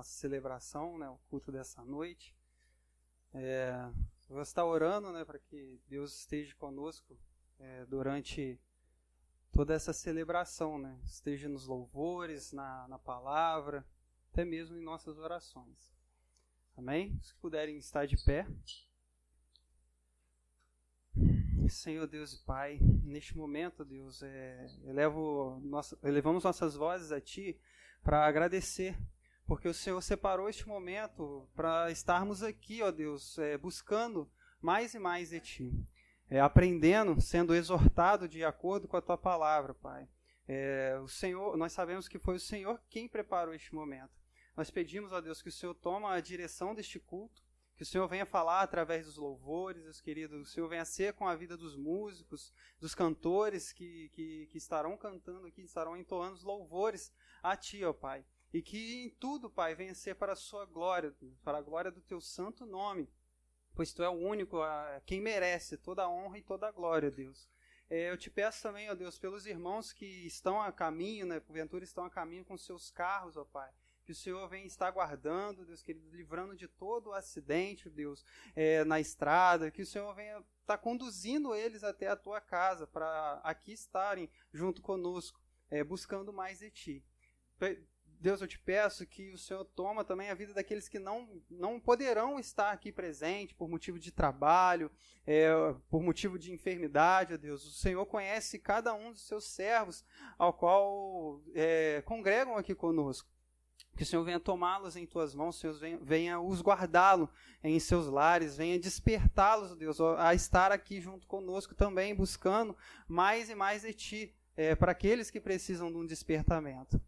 nossa celebração, né, o culto dessa noite. É, vou estar orando né, para que Deus esteja conosco é, durante toda essa celebração, né? esteja nos louvores, na, na palavra, até mesmo em nossas orações. Amém? Se puderem estar de pé. Senhor Deus e Pai, neste momento, Deus, é, elevo nossa, elevamos nossas vozes a Ti para agradecer, porque o Senhor separou este momento para estarmos aqui, ó Deus, é, buscando mais e mais de Ti, é, aprendendo, sendo exortado de acordo com a Tua palavra, Pai. É, o Senhor, nós sabemos que foi o Senhor quem preparou este momento. Nós pedimos, ó Deus, que o Senhor toma a direção deste culto, que o Senhor venha falar através dos louvores, meus queridos. O Senhor venha ser com a vida dos músicos, dos cantores que, que, que estarão cantando aqui, estarão entoando os louvores a Ti, ó Pai. E que em tudo, Pai, venha ser para a Sua glória, para a glória do Teu santo nome. Pois Tu é o único, a, quem merece toda a honra e toda a glória, Deus. É, eu te peço também, ó Deus, pelos irmãos que estão a caminho, né, porventura estão a caminho com seus carros, ó Pai que o Senhor venha estar guardando, Deus querido, livrando de todo acidente, Deus, é, na estrada, que o Senhor venha estar conduzindo eles até a tua casa, para aqui estarem junto conosco, é, buscando mais de ti. Deus, eu te peço que o Senhor toma também a vida daqueles que não, não poderão estar aqui presente por motivo de trabalho, é, por motivo de enfermidade, ó Deus. O Senhor conhece cada um dos seus servos ao qual é, congregam aqui conosco. Que o Senhor venha tomá-los em tuas mãos, Senhor venha, os guardá-los em seus lares, venha despertá-los, Deus, a estar aqui junto conosco também, buscando mais e mais de Ti, é, para aqueles que precisam de um despertamento.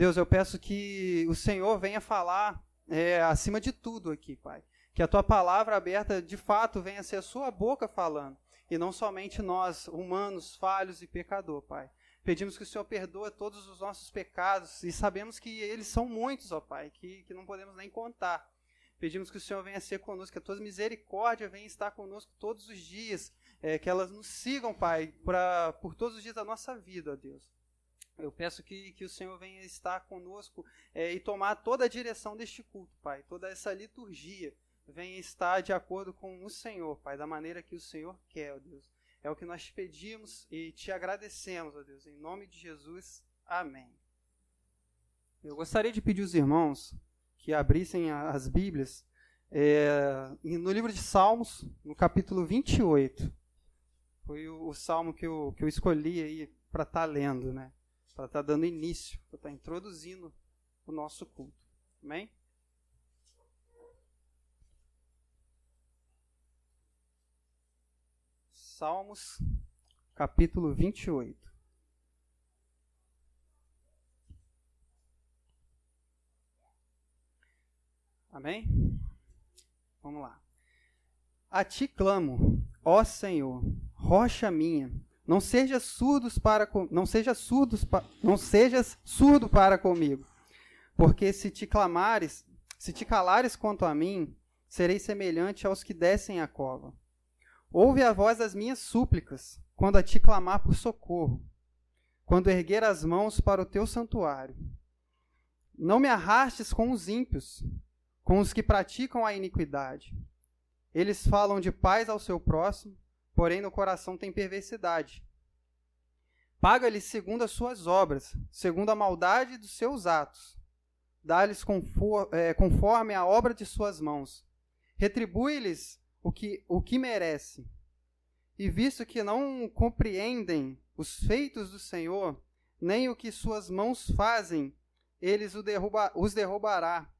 Deus, eu peço que o Senhor venha falar é, acima de tudo aqui, Pai. Que a Tua palavra aberta, de fato, venha ser a Sua boca falando, e não somente nós, humanos, falhos e pecador, Pai. Pedimos que o Senhor perdoe todos os nossos pecados e sabemos que eles são muitos, ó Pai, que, que não podemos nem contar. Pedimos que o Senhor venha ser conosco, que a tua misericórdia venha estar conosco todos os dias, é, que elas nos sigam, Pai, pra, por todos os dias da nossa vida, ó Deus. Eu peço que, que o Senhor venha estar conosco é, e tomar toda a direção deste culto, Pai, toda essa liturgia venha estar de acordo com o Senhor, Pai, da maneira que o Senhor quer, ó Deus. É o que nós pedimos e te agradecemos, ó Deus. Em nome de Jesus. Amém. Eu gostaria de pedir aos irmãos que abrissem as Bíblias é, no livro de Salmos, no capítulo 28. Foi o, o salmo que eu, que eu escolhi aí para estar tá lendo, né? Para estar tá dando início, para estar tá introduzindo o nosso culto. Amém? Salmos, capítulo 28. Amém? Vamos lá. A ti clamo, ó Senhor, rocha minha, não sejas surdos para não sejas surdos não sejas surdo para comigo, porque se te clamares, se te calares quanto a mim, serei semelhante aos que descem a cova. Ouve a voz das minhas súplicas, quando a ti clamar por socorro, quando erguer as mãos para o teu santuário. Não me arrastes com os ímpios, com os que praticam a iniquidade. Eles falam de paz ao seu próximo, porém no coração tem perversidade. Paga-lhes segundo as suas obras, segundo a maldade dos seus atos. Dá-lhes eh, conforme a obra de suas mãos. Retribui-lhes o que, o que merece. E visto que não compreendem os feitos do Senhor, nem o que suas mãos fazem, eles derruba, os derrubará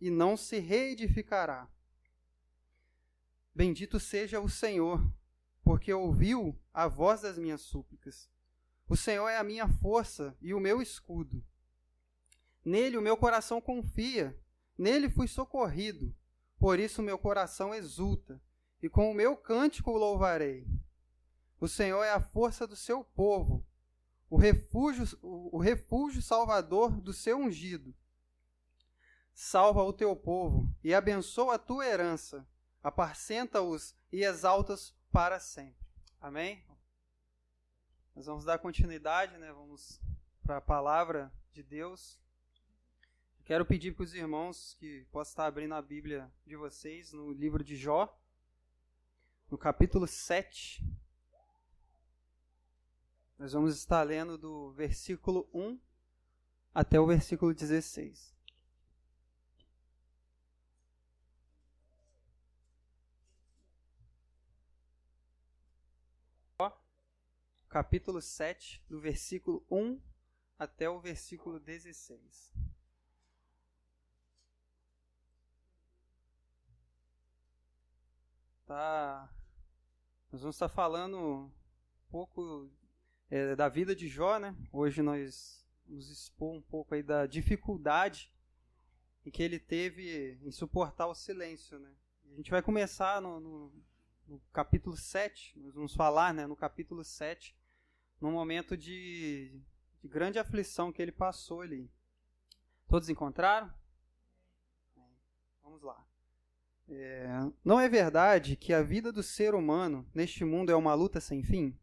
e não se reedificará. Bendito seja o Senhor, porque ouviu a voz das minhas súplicas. O Senhor é a minha força e o meu escudo. Nele o meu coração confia, nele fui socorrido, por isso meu coração exulta e com o meu cântico o louvarei. O Senhor é a força do seu povo, o refúgio, o refúgio salvador do seu ungido. Salva o teu povo e abençoa a tua herança, apacenta-os e exalta-os para sempre. Amém? Nós vamos dar continuidade, né? Vamos para a palavra de Deus. Quero pedir para os irmãos que possam estar abrindo a Bíblia de vocês no livro de Jó, no capítulo 7. Nós vamos estar lendo do versículo 1 até o versículo 16. Capítulo 7, do versículo 1 até o versículo 16. tá, nós vamos estar falando um pouco é, da vida de Jó, né? Hoje nós nos expor um pouco aí da dificuldade que ele teve em suportar o silêncio, né? A gente vai começar no, no, no capítulo 7, nós vamos falar, né, no capítulo 7, num momento de, de grande aflição que ele passou ali. Todos encontraram? Vamos lá. É, não é verdade que a vida do ser humano neste mundo é uma luta sem fim?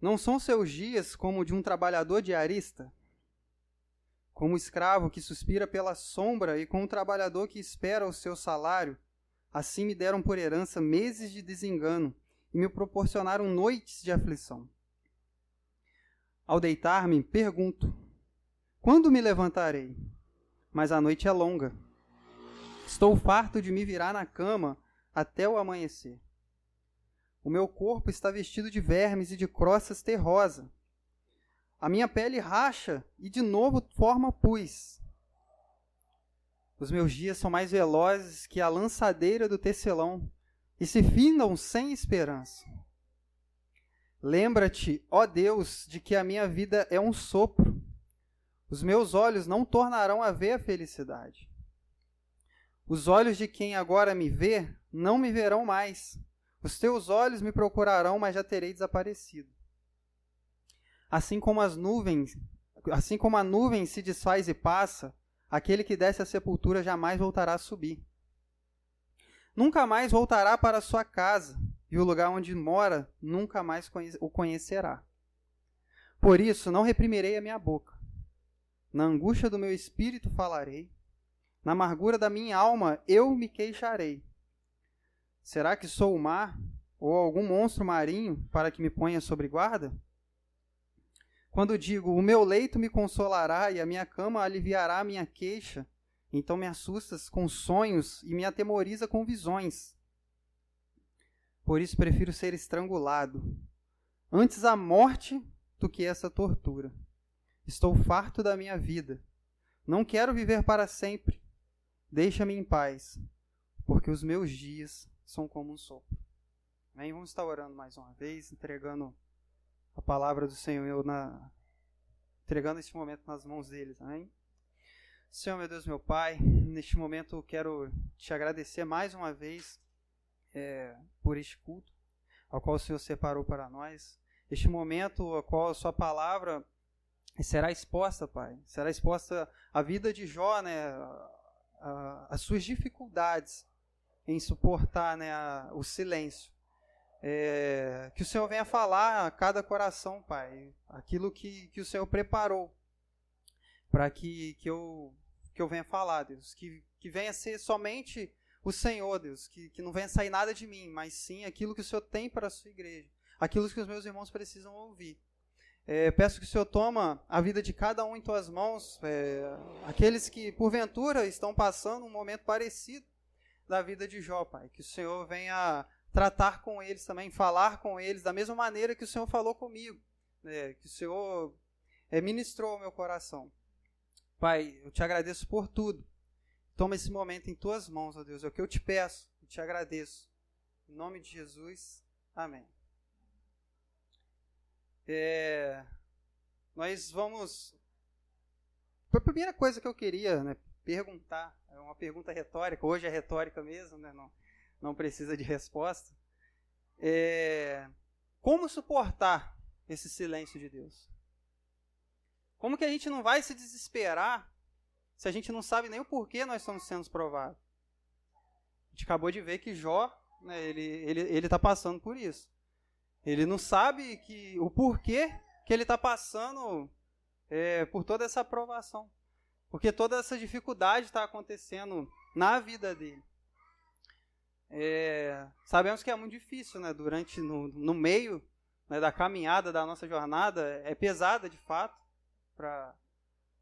Não são seus dias como de um trabalhador diarista? Como escravo que suspira pela sombra e como um trabalhador que espera o seu salário? Assim me deram por herança meses de desengano e me proporcionaram noites de aflição. Ao deitar-me, pergunto: quando me levantarei? Mas a noite é longa Estou farto de me virar na cama até o amanhecer. O meu corpo está vestido de vermes e de croças terrosa. A minha pele racha e de novo forma pus. Os meus dias são mais velozes que a lançadeira do tecelão e se findam sem esperança. Lembra-te, ó Deus, de que a minha vida é um sopro. Os meus olhos não tornarão a ver a felicidade. Os olhos de quem agora me vê não me verão mais. Os teus olhos me procurarão, mas já terei desaparecido. Assim como as nuvens, assim como a nuvem se desfaz e passa, aquele que desce à sepultura jamais voltará a subir. Nunca mais voltará para sua casa, e o lugar onde mora nunca mais o conhecerá. Por isso não reprimirei a minha boca. Na angústia do meu espírito falarei na amargura da minha alma eu me queixarei. Será que sou o mar ou algum monstro marinho para que me ponha sobre guarda? Quando digo, o meu leito me consolará e a minha cama aliviará a minha queixa, então me assustas com sonhos e me atemoriza com visões. Por isso prefiro ser estrangulado, antes a morte do que essa tortura. Estou farto da minha vida. Não quero viver para sempre. Deixa-me em paz, porque os meus dias são como um sopro. Amém? Vamos estar orando mais uma vez, entregando a palavra do Senhor na entregando este momento nas mãos deles. Amém? Senhor, meu Deus, meu Pai, neste momento eu quero te agradecer mais uma vez é, por este culto, ao qual o Senhor separou para nós. Este momento ao qual a Sua palavra será exposta, Pai. Será exposta a vida de Jó, né? as suas dificuldades em suportar né, a, o silêncio. É, que o Senhor venha falar a cada coração, Pai, aquilo que, que o Senhor preparou para que, que, eu, que eu venha falar, Deus. Que, que venha ser somente o Senhor, Deus. Que, que não venha sair nada de mim, mas sim aquilo que o Senhor tem para a sua igreja. Aquilo que os meus irmãos precisam ouvir. É, peço que o Senhor toma a vida de cada um em tuas mãos, é, aqueles que porventura estão passando um momento parecido da vida de Jó, Pai. Que o Senhor venha tratar com eles também, falar com eles da mesma maneira que o Senhor falou comigo, né, que o Senhor é, ministrou ao meu coração. Pai, eu te agradeço por tudo. Toma esse momento em tuas mãos, ó Deus. É o que eu te peço e te agradeço. Em nome de Jesus, amém. É, nós vamos. A primeira coisa que eu queria né, perguntar, é uma pergunta retórica, hoje é retórica mesmo, né, não, não precisa de resposta. É, como suportar esse silêncio de Deus? Como que a gente não vai se desesperar se a gente não sabe nem o porquê nós estamos sendo provados? A gente acabou de ver que Jó, né, ele está ele, ele tá passando por isso. Ele não sabe que o porquê que ele está passando é, por toda essa aprovação. Porque toda essa dificuldade está acontecendo na vida dele. É, sabemos que é muito difícil, né? Durante, no, no meio né, da caminhada da nossa jornada, é pesada de fato para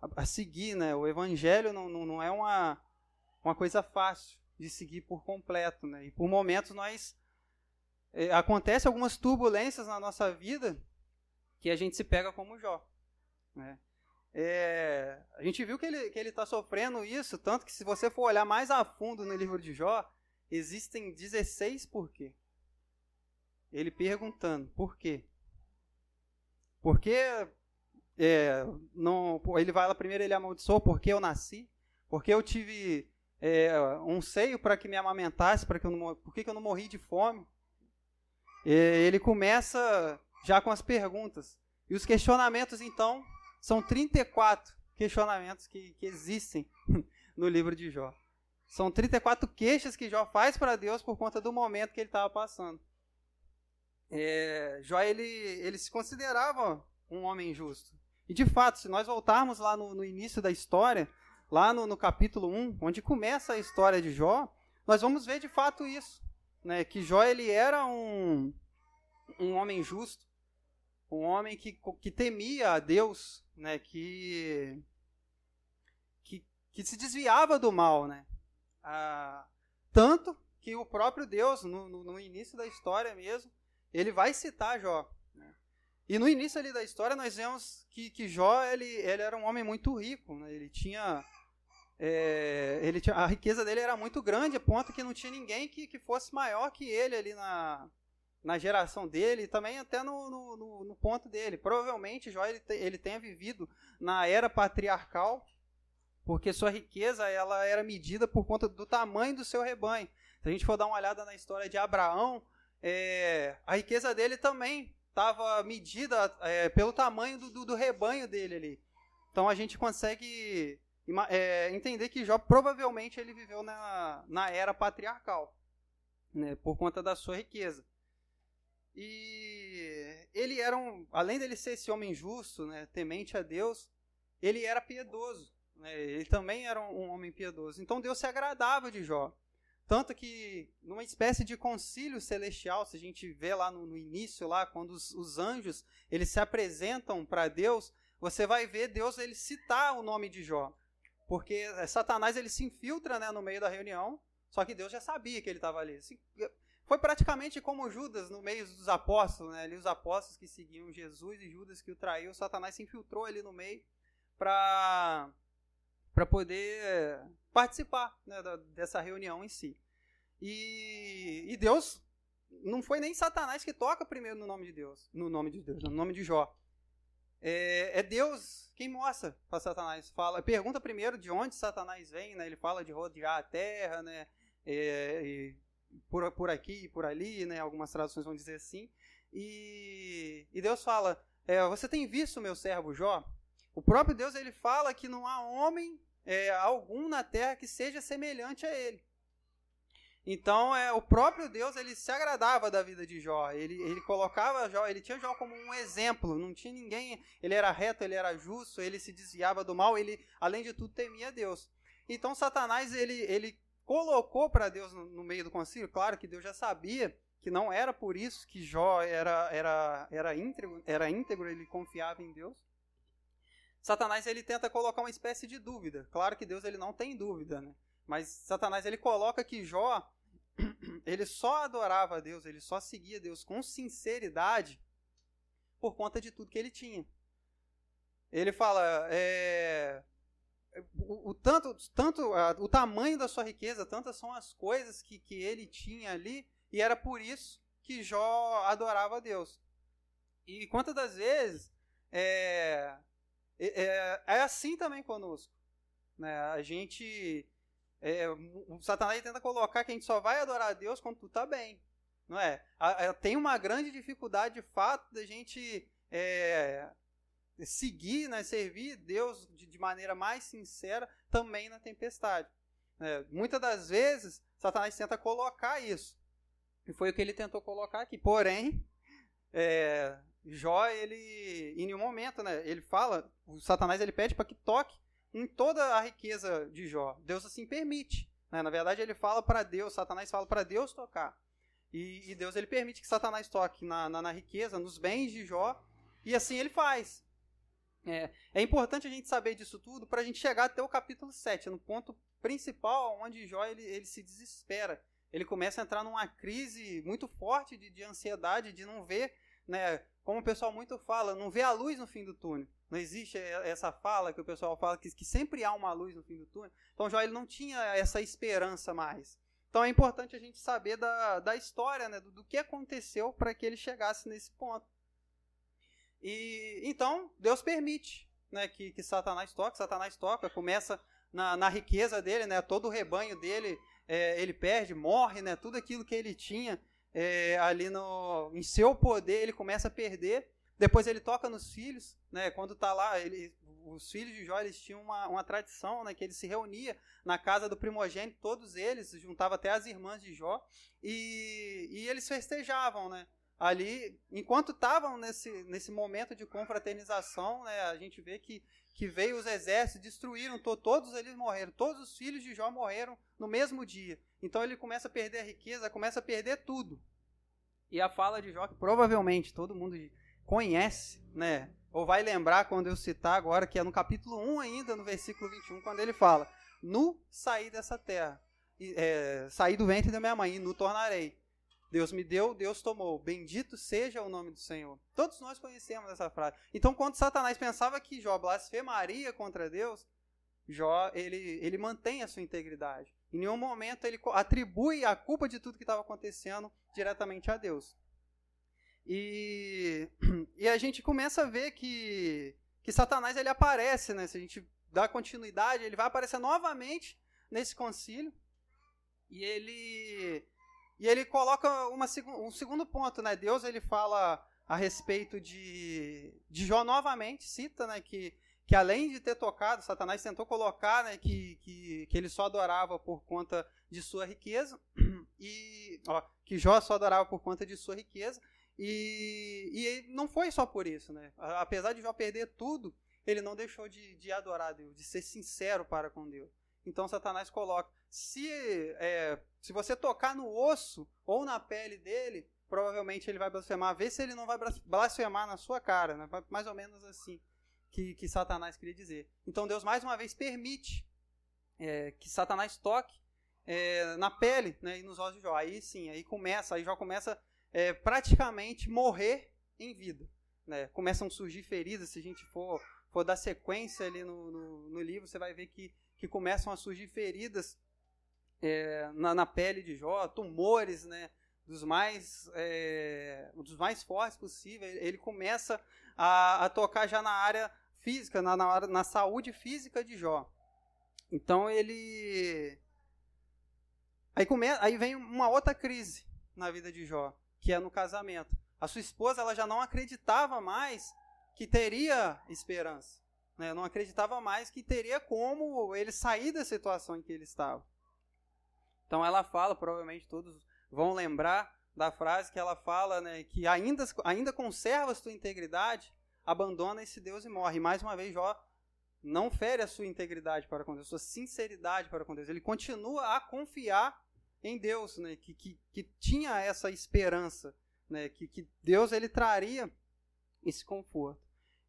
a, seguir, né? O evangelho não, não, não é uma, uma coisa fácil de seguir por completo, né? E por momentos nós é, acontece algumas turbulências na nossa vida que a gente se pega como Jó, né? É, a gente viu que ele que ele está sofrendo isso, tanto que se você for olhar mais a fundo no livro de Jó, existem 16 porquê. Ele perguntando por quê? Porque é, ele vai lá primeiro ele amaldiçoou porque eu nasci, porque eu tive é, um seio para que me amamentasse, para que eu não, por que eu não morri de fome? ele começa já com as perguntas. E os questionamentos, então, são 34 questionamentos que, que existem no livro de Jó. São 34 queixas que Jó faz para Deus por conta do momento que ele estava passando. É, Jó, ele, ele se considerava um homem justo. E de fato, se nós voltarmos lá no, no início da história, lá no, no, capítulo 1, onde começa a história de Jó, nós vamos ver de fato isso. Né? Que Jó ele era um, um homem justo, um homem que, que temia a Deus, né? que, que, que se desviava do mal. Né? Ah, tanto que o próprio Deus, no, no, no início da história mesmo, ele vai citar Jó. E no início ali da história nós vemos que, que Jó ele, ele era um homem muito rico, né? ele tinha é, ele tinha, a riqueza dele era muito grande, a ponto que não tinha ninguém que, que fosse maior que ele ali na, na geração dele e também até no, no, no, no ponto dele. Provavelmente Jó ele, te, ele tenha vivido na era patriarcal, porque sua riqueza ela era medida por conta do tamanho do seu rebanho. Se a gente for dar uma olhada na história de Abraão, é, a riqueza dele também estava medida é, pelo tamanho do, do, do, rebanho dele ali. Então a gente consegue é, entender que Jó provavelmente ele viveu na, na era patriarcal, né, por conta da sua riqueza. E ele era um, além dele ser esse homem justo, né, temente a Deus, ele era piedoso. Né, ele também era um, homem piedoso. Então Deus se agradava de Jó. Tanto que, numa espécie de concílio celestial, se a gente vê lá no, no início, lá quando os, os, anjos eles se apresentam para Deus, você vai ver Deus ele citar o nome de Jó. Porque é, Satanás ele se infiltra né, no meio da reunião, só que Deus já sabia que ele estava ali. Assim, foi praticamente como Judas no meio dos apóstolos, né, ali os apóstolos que seguiam Jesus e Judas que o traiu, Satanás se infiltrou ali no meio para para poder participar né, da, dessa reunião em si. E, e, Deus não foi nem Satanás que toca primeiro no nome de Deus, no nome de Deus, no nome de Jó. É, é Deus quem mostra para Satanás. Fala, pergunta primeiro de onde Satanás vem, né? Ele fala de rodear a terra, né? É, por, por aqui por ali, né? Algumas traduções vão dizer assim. E, e Deus fala: é, Você tem visto meu servo Jó? O próprio Deus ele fala que não há homem é, algum na terra que seja semelhante a ele. Então, é, o próprio Deus ele se agradava da vida de Jó. Ele, ele colocava Jó, ele tinha Jó como um exemplo. Não tinha ninguém. Ele era reto, ele era justo, ele se desviava do mal. Ele, além de tudo, temia Deus. Então, Satanás ele, ele colocou para Deus no, no, meio do concílio. Claro que Deus já sabia que não era por isso que Jó era, era, era, íntegro, era íntegro, ele confiava em Deus. Satanás ele tenta colocar uma espécie de dúvida. Claro que Deus ele não tem dúvida, né? Mas Satanás ele coloca que Jó ele só adorava a Deus, ele só seguia Deus com sinceridade por conta de tudo que ele tinha. Ele fala, é, o, o, tanto, tanto o tamanho da sua riqueza, tantas são as coisas que, que ele tinha ali, e era por isso que Jó adorava a Deus. E quantas das vezes é, é, é assim também conosco. Né? A gente. É, o Satanás tenta colocar que a gente só vai adorar a Deus quando tudo está bem. Não é? A, a, tem uma grande dificuldade de fato da gente é, seguir, né, servir Deus de, de, maneira mais sincera também na tempestade. É, muitas das vezes, Satanás tenta colocar isso. E foi o que ele tentou colocar aqui. Porém, é, Jó, ele, em nenhum momento, né, ele fala, o Satanás ele pede para que toque em toda a riqueza de Jó. Deus assim permite. Né? Na verdade, ele fala para Deus, Satanás fala para Deus tocar. E, e, Deus ele permite que Satanás toque na, na, na, riqueza, nos bens de Jó, e assim ele faz. É, é importante a gente saber disso tudo para a gente chegar até o capítulo 7, no ponto principal, onde Jó ele, ele se desespera. Ele começa a entrar numa crise muito forte de, de ansiedade, de não ver, né, como o pessoal muito fala, não vê a luz no fim do túnel. Não existe essa fala que o pessoal fala que, que sempre há uma luz no fim do túnel. Então Jó ele não tinha essa esperança mais. Então é importante a gente saber da, da história, né, do, do que aconteceu para que ele chegasse nesse ponto. E então Deus permite né, que, que Satanás toque. Satanás toca, começa na, na riqueza dele, né, todo o rebanho dele é, ele perde, morre, né, tudo aquilo que ele tinha é, ali no, em seu poder ele começa a perder. Depois ele toca nos filhos, né? Quando tá lá, ele, os filhos de Jó eles tinham uma, uma tradição, né? Que ele se reunia na casa do primogênito, todos eles, juntava até as irmãs de Jó e, e eles festejavam, né? Ali, enquanto estavam nesse, nesse momento de confraternização, né? A gente vê que que veio os exércitos, destruíram, to, todos eles morreram, todos os filhos de Jó morreram no mesmo dia. Então ele começa a perder a riqueza, começa a perder tudo. E a fala de Jó, que provavelmente todo mundo conhece, né? Ou vai lembrar quando eu citar agora, que é no capítulo 1 ainda, no versículo 21, quando ele fala: Nu saí dessa terra, é, saí do ventre da minha mãe, e nu tornarei. Deus me deu, Deus tomou. Bendito seja o nome do Senhor. Todos nós conhecemos essa frase. Então, quando Satanás pensava que Jó blasfemaria contra Deus, Jó ele, ele mantém a sua integridade. Em nenhum momento ele atribui a culpa de tudo que estava acontecendo diretamente a Deus. E, e a gente começa a ver que, que Satanás ele aparece, né? Se a gente dá continuidade, ele vai aparecer novamente nesse concílio. E ele e ele coloca uma, um segundo ponto, né? Deus ele fala a respeito de, de Jó novamente, cita, né, que, que além de ter tocado, Satanás tentou colocar, né, que, que, que ele só adorava por conta de sua riqueza, e ó, que Jó só adorava por conta de sua riqueza, e, e não foi só por isso, né? Apesar de Jó perder tudo, ele não deixou de, de adorar Deus, de ser sincero para com Deus. Então Satanás coloca: se, é, se você tocar no osso ou na pele dele, provavelmente ele vai blasfemar. Vê se ele não vai blasfemar na sua cara, né? mais ou menos assim que, que Satanás queria dizer. Então Deus mais uma vez permite é, que Satanás toque é, na pele né, e nos ossos de Jó. Aí sim, aí começa, aí Jó começa é, praticamente morrer em vida. Né? Começam a surgir feridas, se a gente for, for dar sequência ali no, no, no livro, você vai ver que que começam a surgir feridas é, na, na, pele de Jó, tumores, né, dos mais, é, dos mais fortes possível. Ele começa a, a, tocar já na área física, na, na, na saúde física de Jó. Então ele. Aí, come... Aí vem uma outra crise na vida de Jó, que é no casamento. A sua esposa ela já não acreditava mais que teria esperança. Né? Não acreditava mais que teria como ele sair da situação em que ele estava. Então ela fala, provavelmente todos vão lembrar da frase que ela fala, né, que ainda, ainda conserva sua integridade, abandona esse Deus e morre. E mais uma vez, Jó não fere a sua integridade para com Deus, sua sinceridade para com Deus. Ele continua a confiar em Deus, né, que, que, que tinha essa esperança, né, que, que Deus ele traria esse conforto.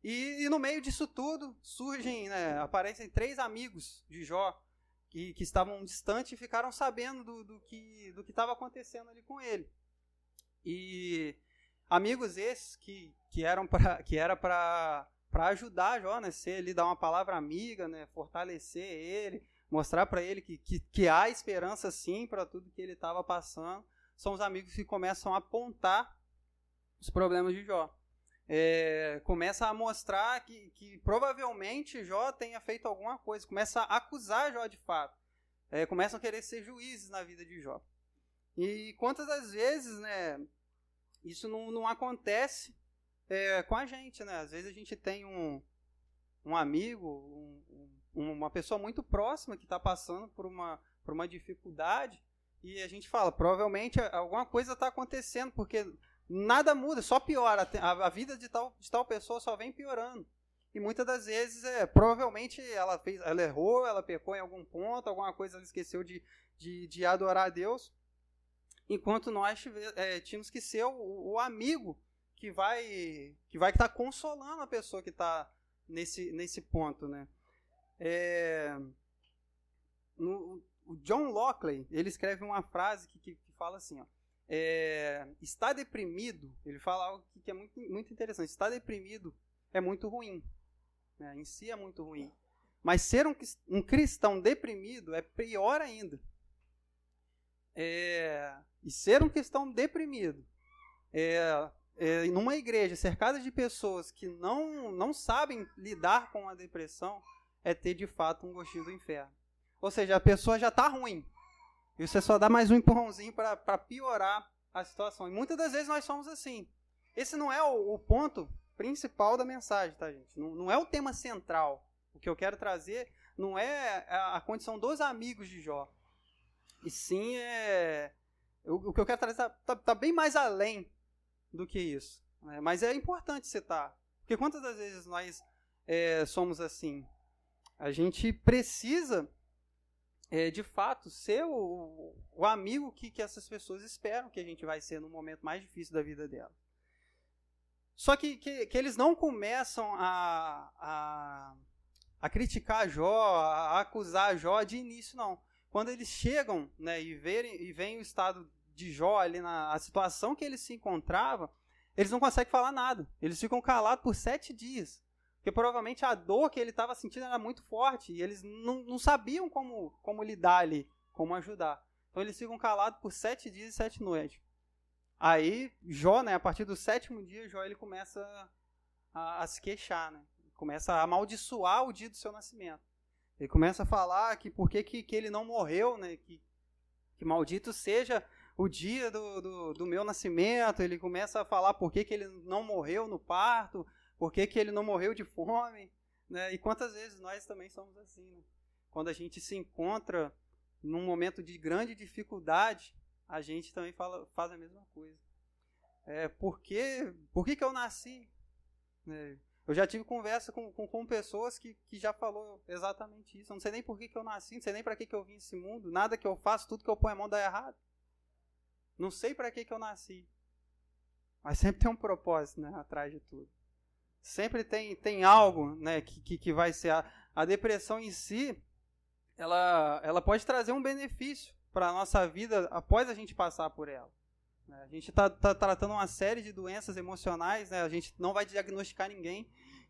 E, e no meio disso tudo, surgem, né, aparecem três amigos de Jó, que, que estavam distantes e ficaram sabendo do, do que do estava acontecendo ali com ele. E amigos esses que, que eram para que era para para ajudar Jó, né, ser dar uma palavra amiga, né, fortalecer ele, mostrar para ele que, que, que há esperança sim para tudo que ele estava passando. São os amigos que começam a apontar os problemas de Jó. É, começa a mostrar que, que provavelmente Jó tenha feito alguma coisa, começa a acusar Jó de fato, é, começam a querer ser juízes na vida de Jó. E quantas das vezes, né, isso não, não acontece é, com a gente, né? Às vezes a gente tem um, um amigo, um, um, uma pessoa muito próxima que está passando por uma, por uma dificuldade e a gente fala, provavelmente alguma coisa está acontecendo, porque nada muda, só piora. A, a vida de tal, de tal pessoa só vem piorando. e muitas das vezes, é, provavelmente, ela fez, ela errou, ela pecou em algum ponto, alguma coisa ela esqueceu de, de, de adorar a Deus, enquanto nós é, tínhamos que ser o, o, amigo que vai que vai estar tá consolando a pessoa que está nesse, nesse ponto, né? É, no, o John Lockley, ele escreve uma frase que, que, que fala assim, ó, é, está deprimido, ele fala algo que, que é muito, muito interessante, está deprimido é muito ruim, né? em si é muito ruim, mas ser um, um cristão deprimido é pior ainda. É, e ser um cristão deprimido é, é, numa igreja cercada de pessoas que não, não sabem lidar com a depressão é ter de fato um gostinho do inferno. Ou seja, a pessoa já está ruim. E você só dá mais um empurrãozinho para piorar a situação. E muitas das vezes nós somos assim. Esse não é o, o ponto principal da mensagem, tá, gente? Não, não, é o tema central. O que eu quero trazer não é a, a condição dos amigos de Jó. E sim é. O, que eu quero trazer está tá, tá bem mais além do que isso. Né? Mas é importante citar. Porque quantas das vezes nós é, somos assim? A gente precisa é, de fato, ser o, o amigo que, que essas pessoas esperam que a gente vai ser no momento mais difícil da vida dela. Só que, que, que eles não começam a, a, a criticar Jó, a acusar Jó de início, não. Quando eles chegam né, e, verem, e veem o estado de Jó ali, na a situação que ele se encontrava, eles não conseguem falar nada. Eles ficam calados por sete dias. Porque provavelmente a dor que ele estava sentindo era muito forte e eles não, não sabiam como, como lidar ali, como ajudar. Então eles ficam calados por sete dias e sete noites. Aí Jó, né, a partir do sétimo dia, Jó ele começa a, a se queixar, né? Começa a amaldiçoar o dia do seu nascimento. Ele começa a falar que por que, que, ele não morreu, né? Que, que maldito seja o dia do, do, do, meu nascimento. Ele começa a falar por que, que ele não morreu no parto, por que, que ele não morreu de fome? Né? E quantas vezes nós também somos assim? Né? Quando a gente se encontra num momento de grande dificuldade, a gente também fala, faz a mesma coisa. É, por, que, por que, que eu nasci? É, eu já tive conversa com, com, com, pessoas que, que já falou exatamente isso. Eu não sei nem por que, que eu nasci, não sei nem para que, que eu vim nesse mundo. Nada que eu faço, tudo que eu ponho a mão dá errado. Não sei para que, que eu nasci. Mas sempre tem um propósito né, atrás de tudo sempre tem, tem algo né, que, que, que vai ser. A, a depressão em si, ela, ela pode trazer um benefício para a nossa vida após a gente passar por ela. Né. A gente está tá tratando uma série de doenças emocionais, né? a gente não vai diagnosticar ninguém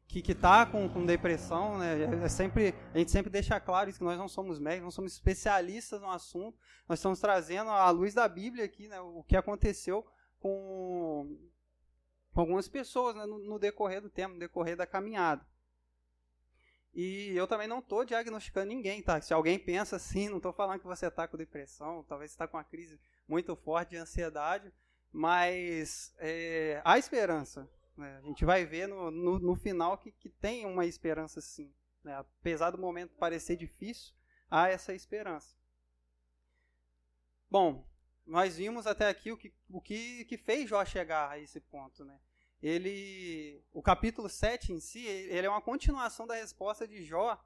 que está com, com depressão. Né? É, é sempre, a gente sempre deixa claro isso, que nós não somos médicos, não somos especialistas no assunto. Nós estamos trazendo à luz da Bíblia aqui né, o que aconteceu com, com algumas pessoas né, no, no, decorrer do tempo, no decorrer da caminhada. E eu também não estou diagnosticando ninguém, tá? Se alguém pensa assim, não estou falando que você está com depressão, talvez está com uma crise muito forte de ansiedade, mas é, há esperança. Né? A gente vai ver no, no, no final que, que, tem uma esperança sim. Né? Apesar do momento parecer difícil, há essa esperança. Bom, nós vimos até aqui o que, o que, que fez Jó chegar a esse ponto, né? Ele, o capítulo 7 em si, ele é uma continuação da resposta de Jó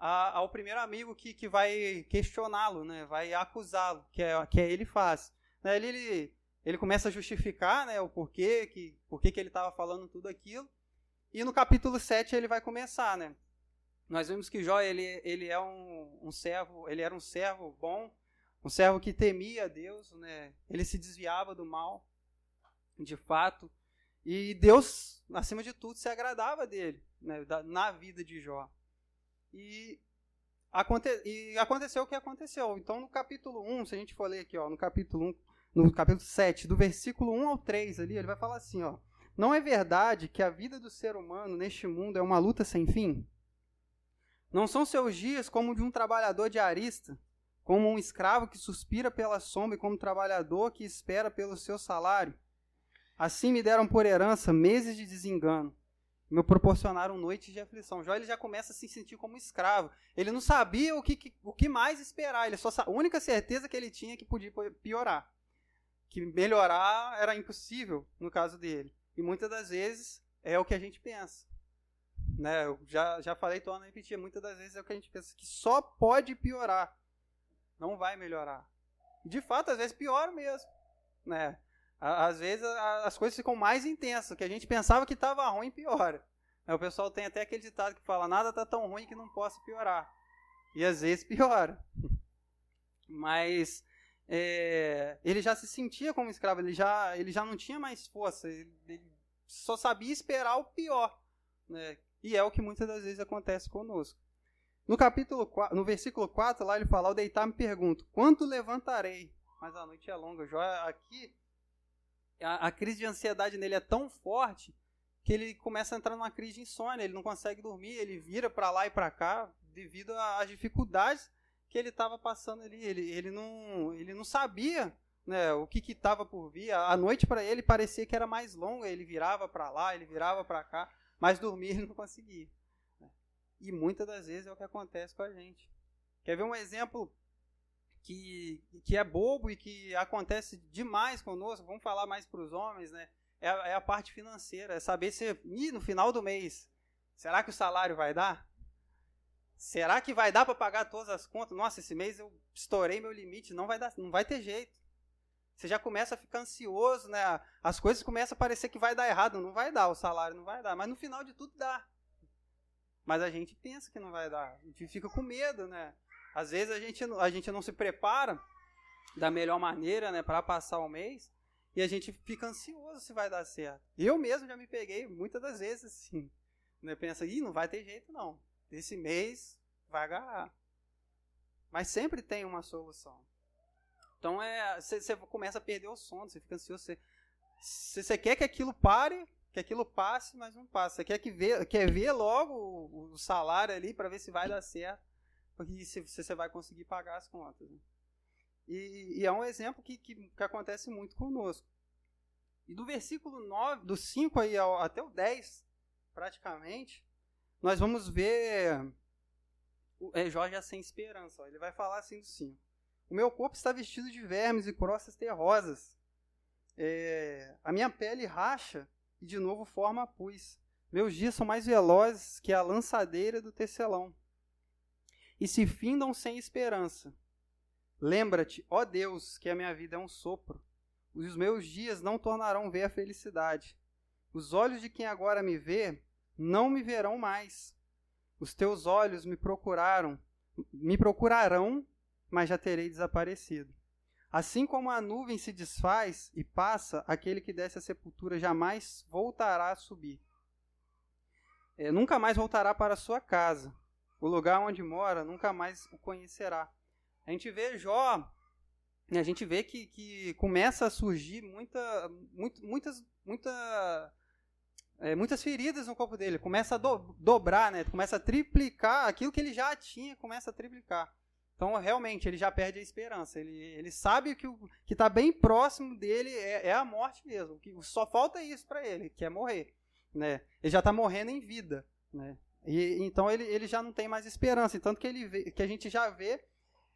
a, ao primeiro amigo que, que vai questioná-lo, né? Vai acusá-lo, que é, que é ele faz. Né? Ele, ele, ele começa a justificar né, o porquê que, porquê que ele estava falando tudo aquilo. E no capítulo 7 ele vai começar, né? Nós vimos que Jó ele, ele é um, um servo, ele era um servo bom, um servo que temia Deus, né? Ele se desviava do mal, de fato. E Deus, acima de tudo, se agradava dele, né? na vida de Jó. E, aconte e aconteceu o que aconteceu. Então, no capítulo 1, se a gente for ler aqui, ó, no capítulo 1, no capítulo 7, do versículo 1 ao 3 ali, ele vai falar assim, ó. Não é verdade que a vida do ser humano neste mundo é uma luta sem fim? Não são seus dias como de um trabalhador de arista, como um escravo que suspira pela sombra e como um trabalhador que espera pelo seu salário. Assim me deram por herança meses de desengano, me proporcionaram noites de aflição. Jó ele já começa a se sentir como escravo. Ele não sabia o que, que o que mais esperar. Ele só a única certeza que ele tinha é que podia piorar, que melhorar era impossível no caso dele. E muitas das vezes é o que a gente pensa. né? Eu já, já falei, torno a repetir, muitas das vezes é o que a gente pensa que só pode piorar, não vai melhorar. De fato, às vezes piora mesmo, né? Às vezes as coisas ficam mais intensas, que a gente pensava que estava ruim piora. O pessoal tem até aquele ditado que fala, nada está tão ruim que não possa piorar. E às vezes piora. Mas é, ele já se sentia como escravo, ele já, ele já não tinha mais força, ele, ele só sabia esperar o pior. Né? E é o que muitas das vezes acontece conosco. No capítulo 4, no versículo 4, lá ele fala, ao deitar me pergunto, quanto levantarei? Mas a noite é longa. Jó aqui, a, a crise de ansiedade nele é tão forte que ele começa a entrar numa crise de insônia, ele não consegue dormir, ele vira para lá e para cá devido às dificuldades que ele estava passando ali. Ele, ele, não, ele não sabia né, o que estava por vir. A noite para ele parecia que era mais longa, ele virava para lá, ele virava para cá, mas dormir ele não conseguia. Né. E muitas das vezes é o que acontece com a gente. Quer ver um exemplo que, que é bobo e que acontece demais conosco? Vamos falar mais para os homens, né? É a, é a, parte financeira, é saber se no final do mês, será que o salário vai dar? Será que vai dar para pagar todas as contas? Nossa, esse mês eu estourei meu limite, não vai dar, não vai ter jeito. Você já começa a ficar ansioso, né? As coisas começam a parecer que vai dar errado, não vai dar, o salário não vai dar, mas no final de tudo dá. Mas a gente pensa que não vai dar, a gente fica com medo, né? Às vezes a gente, a gente não se prepara da melhor maneira, né, para passar o mês, e a gente fica ansioso se vai dar certo. Eu mesmo já me peguei muitas das vezes assim, né? Pensa, ih, não vai ter jeito não desse mês vai agarrar. Mas sempre tem uma solução. Então é, você começa a perder o sono, você fica ansioso, você quer que aquilo pare, que aquilo passe, mas não passa. Você quer que ver, quer ver logo o, o salário ali para ver se vai dar certo, porque se você vai conseguir pagar as contas. Né? E, e, é um exemplo que, que, que, acontece muito conosco. E do versículo 9, do 5 aí ao, até o 10, praticamente, nós vamos ver é, Jó já sem esperança. Ó. Ele vai falar assim do sim. O meu corpo está vestido de vermes e crossas terrosas. É, a minha pele racha e de novo forma pus. Meus dias são mais velozes que a lançadeira do tecelão. E se findam sem esperança. Lembra-te, ó Deus, que a minha vida é um sopro. Os meus dias não tornarão ver a felicidade. Os olhos de quem agora me vê não me verão mais. Os teus olhos me procuraram, me procurarão, mas já terei desaparecido. Assim como a nuvem se desfaz e passa, aquele que desce à sepultura jamais voltará a subir. É, nunca mais voltará para a sua casa. O lugar onde mora nunca mais o conhecerá. A gente vê Jó, a gente vê que, que começa a surgir muita, muito, muitas, muita é, muitas feridas no corpo dele, começa a do, dobrar, né? Começa a triplicar aquilo que ele já tinha, começa a triplicar. Então, realmente, ele já perde a esperança. Ele, ele sabe que o que está bem próximo dele é, é, a morte mesmo. Que só falta isso para ele, que é morrer. Né? Ele já está morrendo em vida. Né? E, então, ele, ele já não tem mais esperança. Tanto que, ele vê, que a gente já vê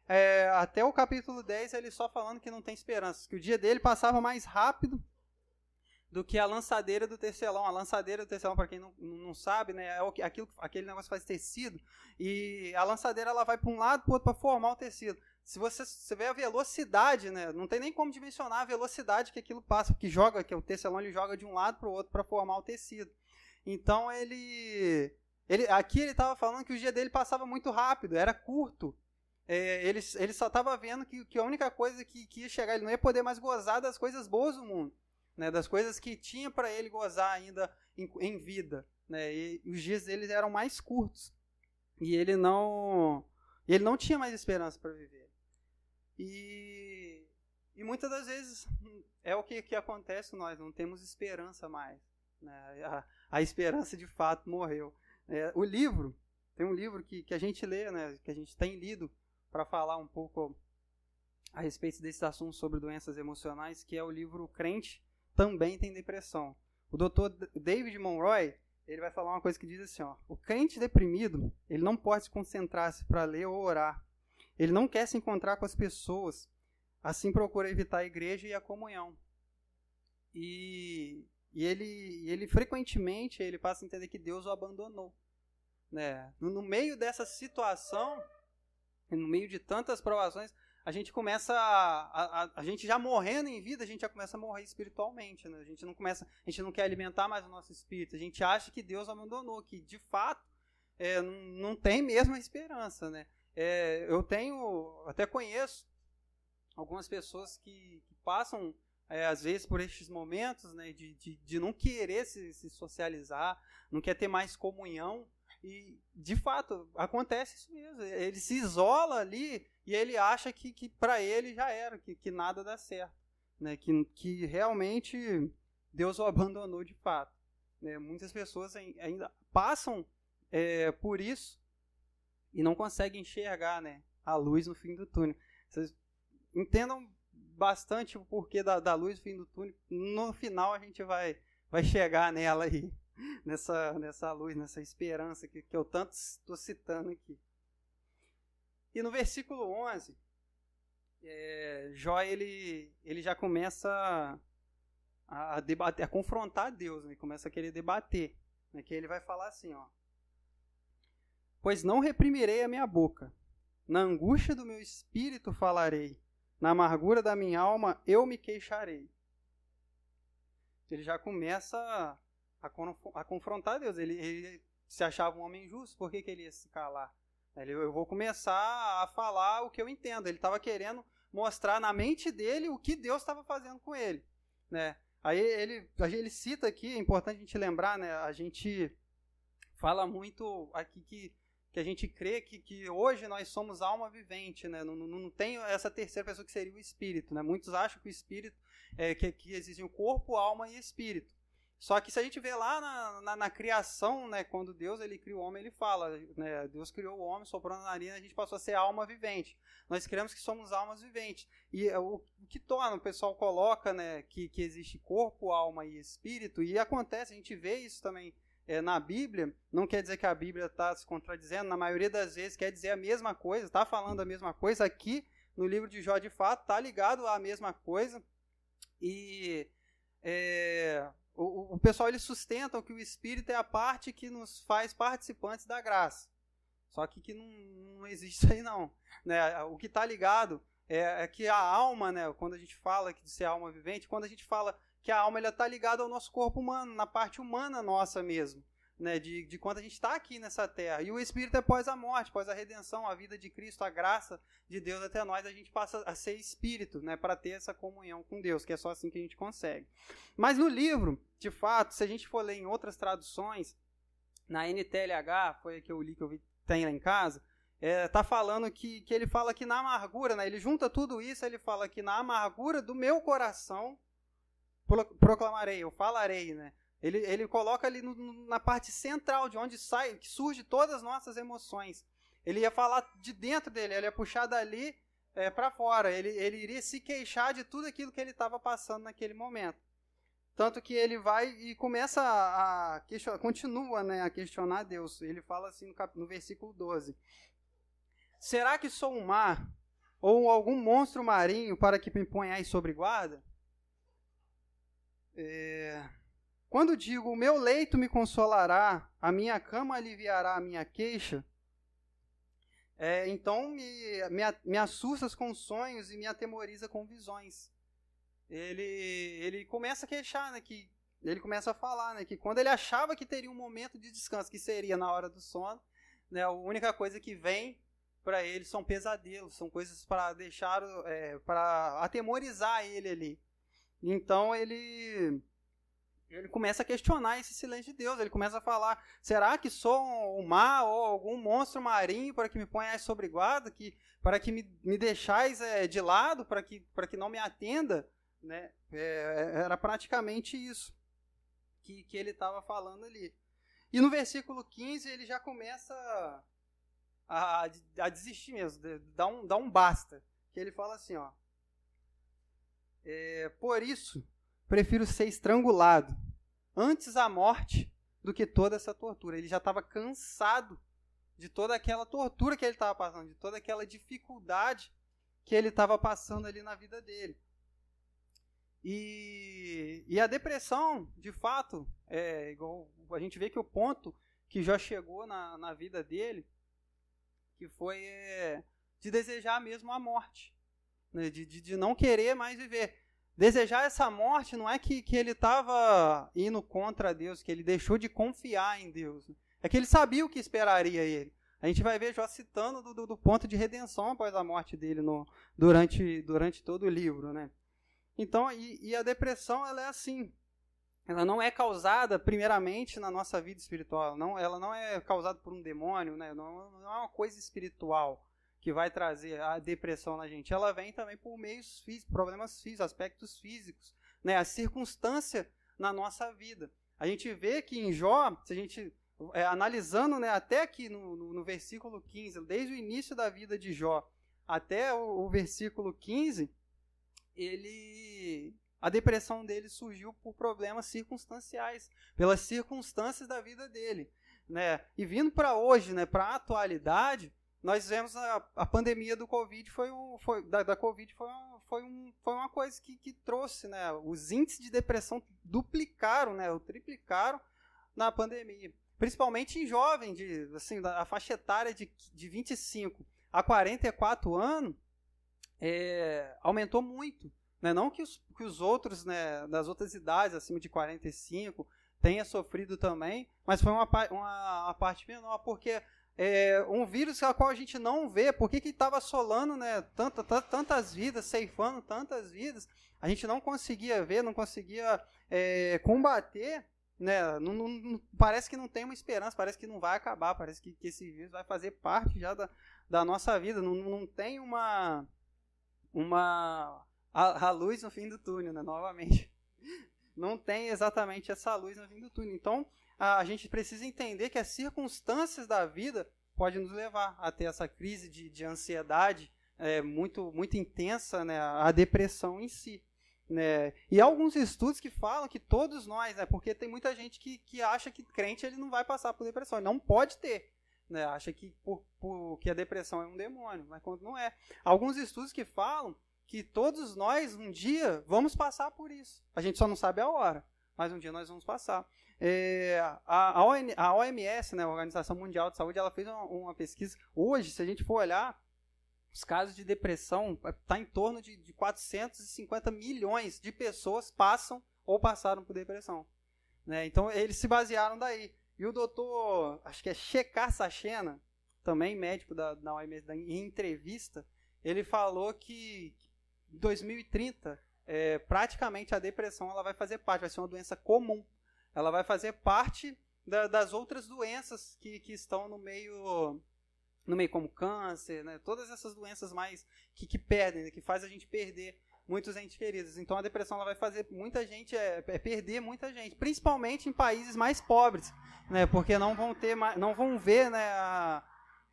é, até o capítulo 10 ele só falando que não tem esperança. Que o dia dele passava mais rápido do que a lançadeira do tecelão. A lançadeira do tecelão, para quem não, não sabe, né, é aquilo, aquele negócio que faz tecido. E a lançadeira ela vai para um lado para o outro para formar o tecido. Se você, você vê a velocidade, né, não tem nem como dimensionar a velocidade que aquilo passa, porque joga, que o tecelão ele joga de um lado para o outro para formar o tecido. Então ele, ele aqui ele estava falando que o dia dele passava muito rápido, era curto. É, ele, ele só estava vendo que, que a única coisa que, que ia chegar, ele não ia poder mais gozar das coisas boas do mundo né, das coisas que tinha para ele gozar ainda em, em vida. Né, e os dias dele eram mais curtos. E ele não, ele não tinha mais esperança para viver. E, e muitas das vezes é o que, que acontece nós, não temos esperança mais. Né, a, a esperança de fato morreu. É, o livro, tem um livro que, que a gente lê, né, que a gente tem lido para falar um pouco a respeito desses assuntos sobre doenças emocionais, que é o livro Crente também tem depressão. O doutor David Monroy, ele vai falar uma coisa que diz assim, ó, o crente deprimido, ele não pode se concentrar-se para ler ou orar. Ele não quer se encontrar com as pessoas, assim procura evitar a igreja e a comunhão. E, e ele, ele frequentemente ele passa a entender que Deus o abandonou. Né? No, no meio dessa situação, no meio de tantas provações, a gente começa a, a, a, gente já morrendo em vida, a gente já começa a morrer espiritualmente, né? A gente não começa, a gente não quer alimentar mais o nosso espírito. A gente acha que Deus abandonou, que de fato é, não, não tem mesmo a esperança, né? É, eu tenho, até conheço algumas pessoas que, que passam é, às vezes por estes momentos, né, de, de, de não querer se, se socializar, não quer ter mais comunhão e, de fato, acontece isso mesmo. Ele se isola ali e ele acha que, que para ele já era, que, que nada dá certo. Né? Que, que realmente Deus o abandonou de fato. Né? Muitas pessoas ainda passam é, por isso e não conseguem enxergar né, a luz no fim do túnel. Vocês entendam bastante o porquê da, da luz no fim do túnel. No final a gente vai, vai chegar nela aí nessa, nessa luz, nessa esperança que, que eu tanto estou citando aqui. E no versículo 11, é, Jó ele, ele já começa a, a, debater, a confrontar Deus, né? começa a querer debater. Né? Que ele vai falar assim, ó. Pois não reprimirei a minha boca, na angústia do meu espírito falarei, na amargura da minha alma eu me queixarei. Ele já começa a, a confrontar Deus. Ele, ele, se achava um homem justo, por que, que ele ia se calar? Ele, eu vou começar a falar o que eu entendo. Ele estava querendo mostrar na mente dele o que Deus estava fazendo com ele. Né? Aí ele, ele cita aqui, é importante a gente lembrar, né? a gente fala muito aqui que, que a gente crê que, que hoje nós somos alma vivente, né? não, não, não tem essa terceira pessoa que seria o espírito. Né? Muitos acham que o espírito, é, que, que existe o corpo, alma e espírito. Só que se a gente vê lá na, na, na, criação, né, quando Deus ele cria o homem, ele fala, né, Deus criou o homem, soprando na narina, a gente passou a ser alma vivente. Nós cremos que somos almas viventes. E é o, o que torna, o pessoal coloca né, que, que existe corpo, alma e espírito, e acontece, a gente vê isso também é, na Bíblia, não quer dizer que a Bíblia está se contradizendo, na maioria das vezes quer dizer a mesma coisa, está falando a mesma coisa. Aqui, no livro de Jó, de fato, está ligado à mesma coisa. E é, o, o pessoal eles sustentam que o Espírito é a parte que nos faz participantes da graça. Só que, que não, não existe isso aí não. Né? O que está ligado é, é, que a alma, né, quando a gente fala de ser alma vivente, quando a gente fala que a alma está ligada ao nosso corpo humano, na parte humana nossa mesmo né, de, de quando a gente está aqui nessa terra. E o Espírito é após a morte, após a redenção, a vida de Cristo, a graça de Deus até nós, a gente passa a ser Espírito, né, para ter essa comunhão com Deus, que é só assim que a gente consegue. Mas no livro, de fato, se a gente for ler em outras traduções, na NTLH, foi a que eu li, que eu vi, tem lá em casa, é, tá falando que, que ele fala que na amargura, né, ele junta tudo isso, ele fala que na amargura do meu coração proclamarei, eu falarei, né? Ele, ele coloca ali no, na parte central, de onde sai, que surge todas as nossas emoções. Ele ia falar de dentro dele, ele ia puxar dali é, para fora. Ele, ele iria se queixar de tudo aquilo que ele estava passando naquele momento. Tanto que ele vai e começa a, a questionar, continua né, a questionar Deus. Ele fala assim no, cap, no versículo 12: Será que sou um mar ou algum monstro marinho para que me ponhais sobre guarda? É, quando digo, o meu leito me consolará, a minha cama aliviará a minha queixa, é, então me, me, me assustas com sonhos e me atemoriza com visões. Ele, ele começa a queixar, né, que, ele começa a falar né, que quando ele achava que teria um momento de descanso, que seria na hora do sono, né, a única coisa que vem para ele são pesadelos, são coisas para deixar, é, para atemorizar ele ali. Então ele ele começa a questionar esse silêncio de Deus. Ele começa a falar: será que sou um mar ou algum monstro marinho para que me ponhais sobre guarda, que, para que me, me deixais é, de lado, para que, para que não me atenda? Né? É, era praticamente isso que, que ele estava falando ali. E no versículo 15 ele já começa a, a desistir mesmo, dá um, dá um basta. Que ele fala assim: ó, é, por isso prefiro ser estrangulado antes a morte do que toda essa tortura. Ele já estava cansado de toda aquela tortura que ele estava passando, de toda aquela dificuldade que ele estava passando ali na vida dele. E, e a depressão, de fato, é igual a gente vê que o ponto que já chegou na, na vida dele, que foi é, de desejar mesmo a morte, né? de, de, de não querer mais viver. Desejar essa morte não é que, que ele estava indo contra Deus, que ele deixou de confiar em Deus. Né? É que ele sabia o que esperaria ele. A gente vai ver Jó citando do, do, do ponto de redenção após a morte dele no, durante, durante todo o livro. Né? Então, e, e a depressão ela é assim. Ela não é causada, primeiramente, na nossa vida espiritual. Não, ela não é causada por um demônio, né? não, não é uma coisa espiritual que vai trazer a depressão na gente, ela vem também por meios físicos, problemas físicos, aspectos físicos, né? A circunstância na nossa vida. A gente vê que em Jó, se a gente é, analisando, né, até aqui no, no, no, versículo 15, desde o início da vida de Jó até o, o versículo 15, ele a depressão dele surgiu por problemas circunstanciais, pelas circunstâncias da vida dele, né? E vindo para hoje, né, para a atualidade, nós vemos a, a pandemia do Covid foi, um, foi da, da Covid foi, um, foi, um, foi uma coisa que, que trouxe, né? Os índices de depressão duplicaram, né? Ou triplicaram na pandemia. Principalmente em jovem, de, assim, a faixa etária de, de 25 a 44 anos, é, aumentou muito. Né? Não que os, que os outros, né, das outras idades, acima de 45, tenha sofrido também, mas foi uma, uma, uma parte menor, porque é, um vírus a qual a gente não vê, por que estava assolando né, tanta, tantas vidas, ceifando tantas vidas, a gente não conseguia ver, não conseguia é, combater, né, não, não, parece que não tem uma esperança, parece que não vai acabar, parece que, que esse vírus vai fazer parte já da, da nossa vida, não, não tem uma, uma a, a luz no fim do túnel, né, novamente. Não tem exatamente essa luz no fim do túnel. Então, a gente precisa entender que as circunstâncias da vida podem nos levar a ter essa crise de, de ansiedade é, muito, muito intensa, né, a depressão em si. Né? E há alguns estudos que falam que todos nós, né, porque tem muita gente que, que acha que crente ele não vai passar por depressão, não pode ter. Né, acha que, por, por, que a depressão é um demônio, mas quando não é. Alguns estudos que falam que todos nós um dia vamos passar por isso. A gente só não sabe a hora, mas um dia nós vamos passar. É, a, a, OMS, né, a Organização Mundial de Saúde, ela fez uma, uma, pesquisa. Hoje, se a gente for olhar, os casos de depressão está em torno de, de 450 milhões de pessoas passam ou passaram por depressão. Né? Então, eles se basearam daí. E o doutor, acho que é Shekar Sachena, também médico da, da OMS, em entrevista, ele falou que em 2030, é, praticamente a depressão ela vai fazer parte, vai ser uma doença comum ela vai fazer parte da, das outras doenças que, que estão no meio no meio como câncer, né? todas essas doenças mais que, que perdem, né? que faz a gente perder muitos entes queridos. Então a depressão ela vai fazer muita gente é, é, perder muita gente, principalmente em países mais pobres, né? Porque não vão ter, não vão ver, né, a,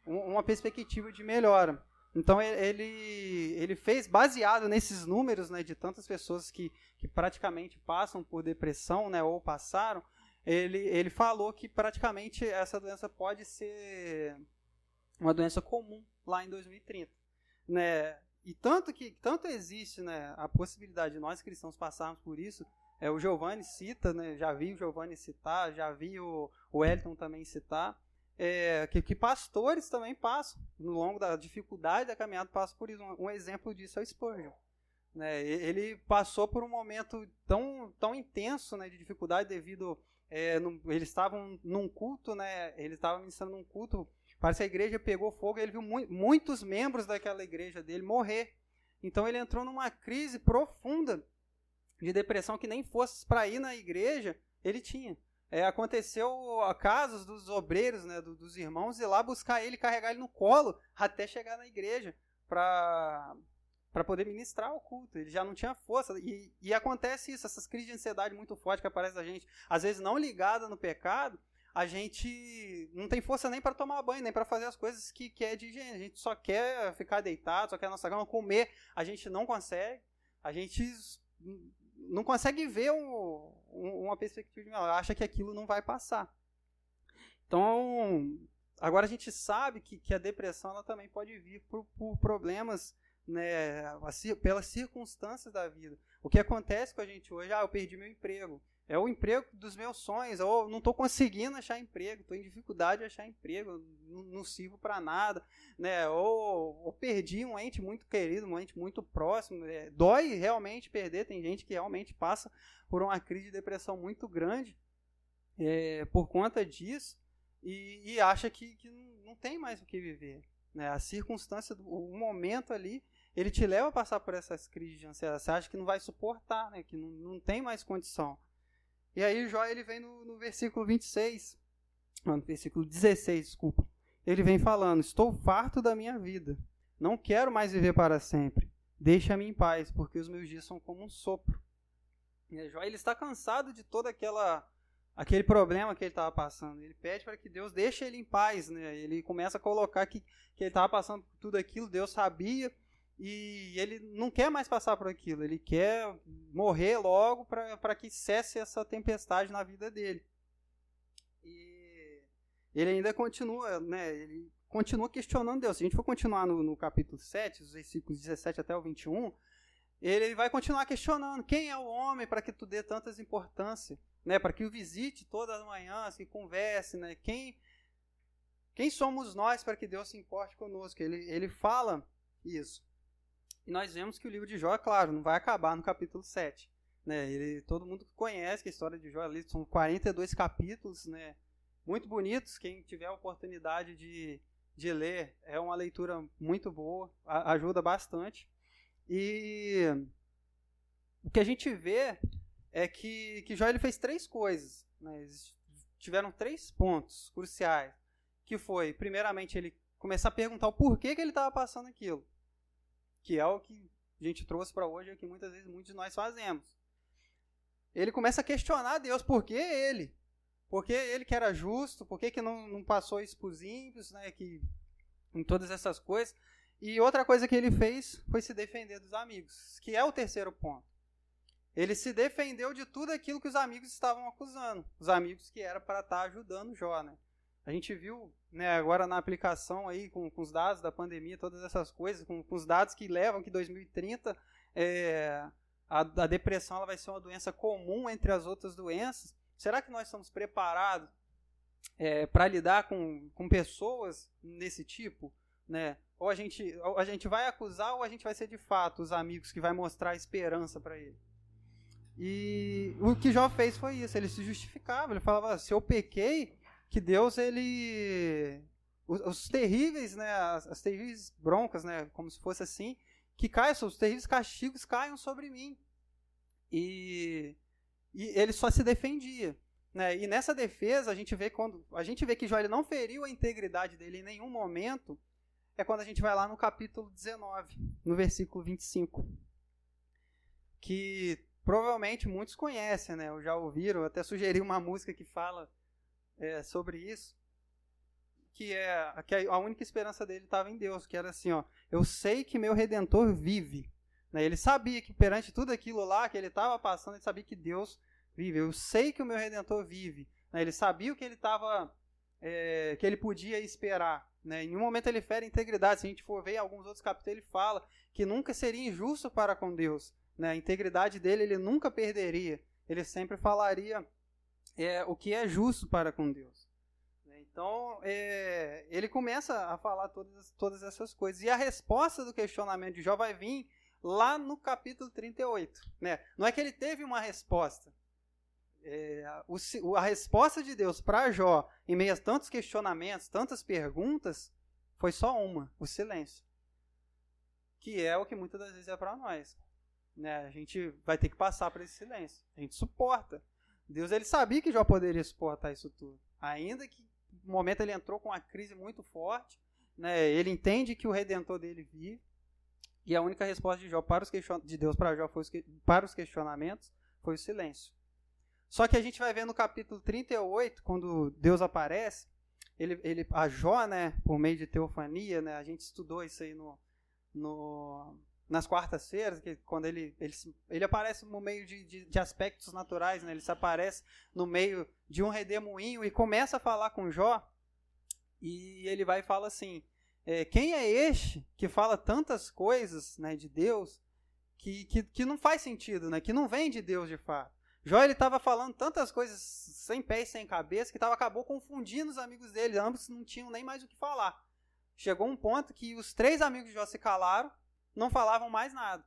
uma perspectiva de melhora. Então ele, ele fez, baseado nesses números né, de tantas pessoas que, que praticamente passam por depressão né, ou passaram, ele, ele falou que praticamente essa doença pode ser uma doença comum lá em 2030. Né? E tanto que tanto existe né, a possibilidade de nós cristãos passarmos por isso, é, o Giovanni cita, né, já vi o Giovanni citar, já vi o, o Elton também citar, é, que, que, pastores também passam, no longo da dificuldade da caminhada, passam por isso. Um, um exemplo disso é o Spurgeon. Né? Ele passou por um momento tão, tão intenso né, de dificuldade devido. É, no, eles estavam num culto, né, eles estavam ministrando num culto, parece que a igreja pegou fogo e ele viu mu muitos membros daquela igreja dele morrer. Então ele entrou numa crise profunda de depressão que nem fosse para ir na igreja, ele tinha é, aconteceu casos dos obreiros, né, do, dos irmãos, ir lá buscar ele, carregar ele no colo, até chegar na igreja, para para poder ministrar o culto. Ele já não tinha força. E, e acontece isso, essas crises de ansiedade muito forte que aparecem na gente, às vezes não ligada no pecado, a gente não tem força nem para tomar banho, nem para fazer as coisas que, que é de higiene. A gente só quer ficar deitado, só quer a nossa cama, comer, a gente não consegue. A gente não consegue ver um, uma perspectiva de melhor, acha que aquilo não vai passar. Então, agora a gente sabe que, que a depressão ela também pode vir por, por problemas né, pelas circunstâncias da vida. O que acontece com a gente hoje, ah, eu perdi meu emprego. É o emprego dos meus sonhos, ou não estou conseguindo achar emprego, estou em dificuldade de achar emprego, não, não sirvo para nada, né? Ou, ou, perdi um ente muito querido, um ente muito próximo. É, dói realmente perder, tem gente que realmente passa por uma crise de depressão muito grande é, por conta disso e, e acha que, que, não tem mais o que viver. Né? A circunstância, o momento ali, ele te leva a passar por essas crises de ansiedade. Você acha que não vai suportar, né? que não, não tem mais condição. E aí Jó ele vem no, no versículo 26, não, no versículo 16, desculpa. Ele vem falando: Estou farto da minha vida, não quero mais viver para sempre. Deixa-me em paz, porque os meus dias são como um sopro. E Jó ele está cansado de toda aquela aquele problema que ele estava passando. Ele pede para que Deus deixe ele em paz, né? Ele começa a colocar que, que ele estava passando por tudo aquilo, Deus sabia, e ele não quer mais passar por aquilo, ele quer morrer logo para que cesse essa tempestade na vida dele. E ele ainda continua, né? Ele continua questionando Deus. Se a gente for continuar no, no capítulo 7, os versículos 17 até o 21, ele vai continuar questionando quem é o homem para que tu dê tantas importância né, para que o visite todas as manhãs, que converse, né, quem, quem somos nós para que Deus se importe conosco? Ele, ele fala isso. E nós vemos que o livro de Jó, claro, não vai acabar no capítulo 7. Né, ele, todo mundo conhece a história de Jó, ali são 42 capítulos, né, muito bonitos, quem tiver a oportunidade de, de ler, é uma leitura muito boa, a, ajuda bastante. E o que a gente vê é que, que Jó ele fez três coisas. Né? Tiveram três pontos cruciais. Que foi, primeiramente, ele começar a perguntar o porquê que ele estava passando aquilo. Que é o que a gente trouxe para hoje, é o que muitas vezes muitos de nós fazemos. Ele começa a questionar Deus, por que ele? Por que ele que era justo? Por que, que não, não passou isso para os ímpios? Né? Que, em todas essas coisas. E outra coisa que ele fez foi se defender dos amigos, que é o terceiro ponto. Ele se defendeu de tudo aquilo que os amigos estavam acusando. Os amigos que era para estar tá ajudando Jó, né? A gente viu né, agora na aplicação aí com, com, os dados da pandemia, todas essas coisas, com, com os dados que levam que 2030 é, a, a, depressão ela vai ser uma doença comum entre as outras doenças. Será que nós estamos preparados é, para lidar com, com pessoas desse tipo? Né? Ou a gente, ou a gente vai acusar ou a gente vai ser de fato os amigos que vai mostrar esperança para ele? E o que Jó fez foi isso, ele se justificava, ele falava, se eu pequei, que Deus, ele... Os, os terríveis, né, as, as, terríveis broncas, né, como se fosse assim, que caem, os terríveis castigos caiam sobre mim. E, e ele só se defendia. Né? E nessa defesa, a gente vê quando a gente vê que Jó não feriu a integridade dele em nenhum momento, é quando a gente vai lá no capítulo 19, no versículo 25. Que provavelmente muitos conhecem, né? Ou já ouviram, até sugeri uma música que fala é, sobre isso, que é que a única esperança dele estava em Deus, que era assim, ó, eu sei que meu Redentor vive. Né? Ele sabia que perante tudo aquilo lá que ele estava passando, ele sabia que Deus vive. Eu sei que o meu Redentor vive. Né? Ele sabia o que ele estava, é, que ele podia esperar. Né? Em um momento ele fere integridade. Se a gente for ver alguns outros capítulos, ele fala que nunca seria injusto para com Deus. Né? A integridade dele ele nunca perderia. Ele sempre falaria é, o que é justo para com Deus. Né? Então, é, ele começa a falar todas, todas essas coisas. E a resposta do questionamento de Jó vai vir lá no capítulo 38. Né? Não é que ele teve uma resposta. É, o, a resposta de Deus para Jó, em meio a tantos questionamentos, tantas perguntas, foi só uma: o silêncio. Que é o que muitas das vezes é para nós né, a gente vai ter que passar por esse silêncio. A gente suporta. Deus ele sabia que Jó poderia suportar isso tudo. Ainda que no momento ele entrou com uma crise muito forte, né, ele entende que o redentor dele vive. E a única resposta de, Jó para os de Deus para Jó foi os para os questionamentos foi o silêncio. Só que a gente vai ver no capítulo 38, quando Deus aparece, ele, ele, a Jó, né, por meio de teofania, né, a gente estudou isso aí no, no, nas quartas-feiras, que quando ele, ele, ele aparece no meio de, de, de, aspectos naturais, né? ele se aparece no meio de um redemoinho e começa a falar com Jó, e ele vai e fala assim, é, quem é este que fala tantas coisas né, de Deus que, que, que não faz sentido, né, que não vem de Deus de fato? Jó ele estava falando tantas coisas sem pé e sem cabeça que tava, acabou confundindo os amigos dele. Ambos não tinham nem mais o que falar. Chegou um ponto que os três amigos de Jó se calaram, não falavam mais nada.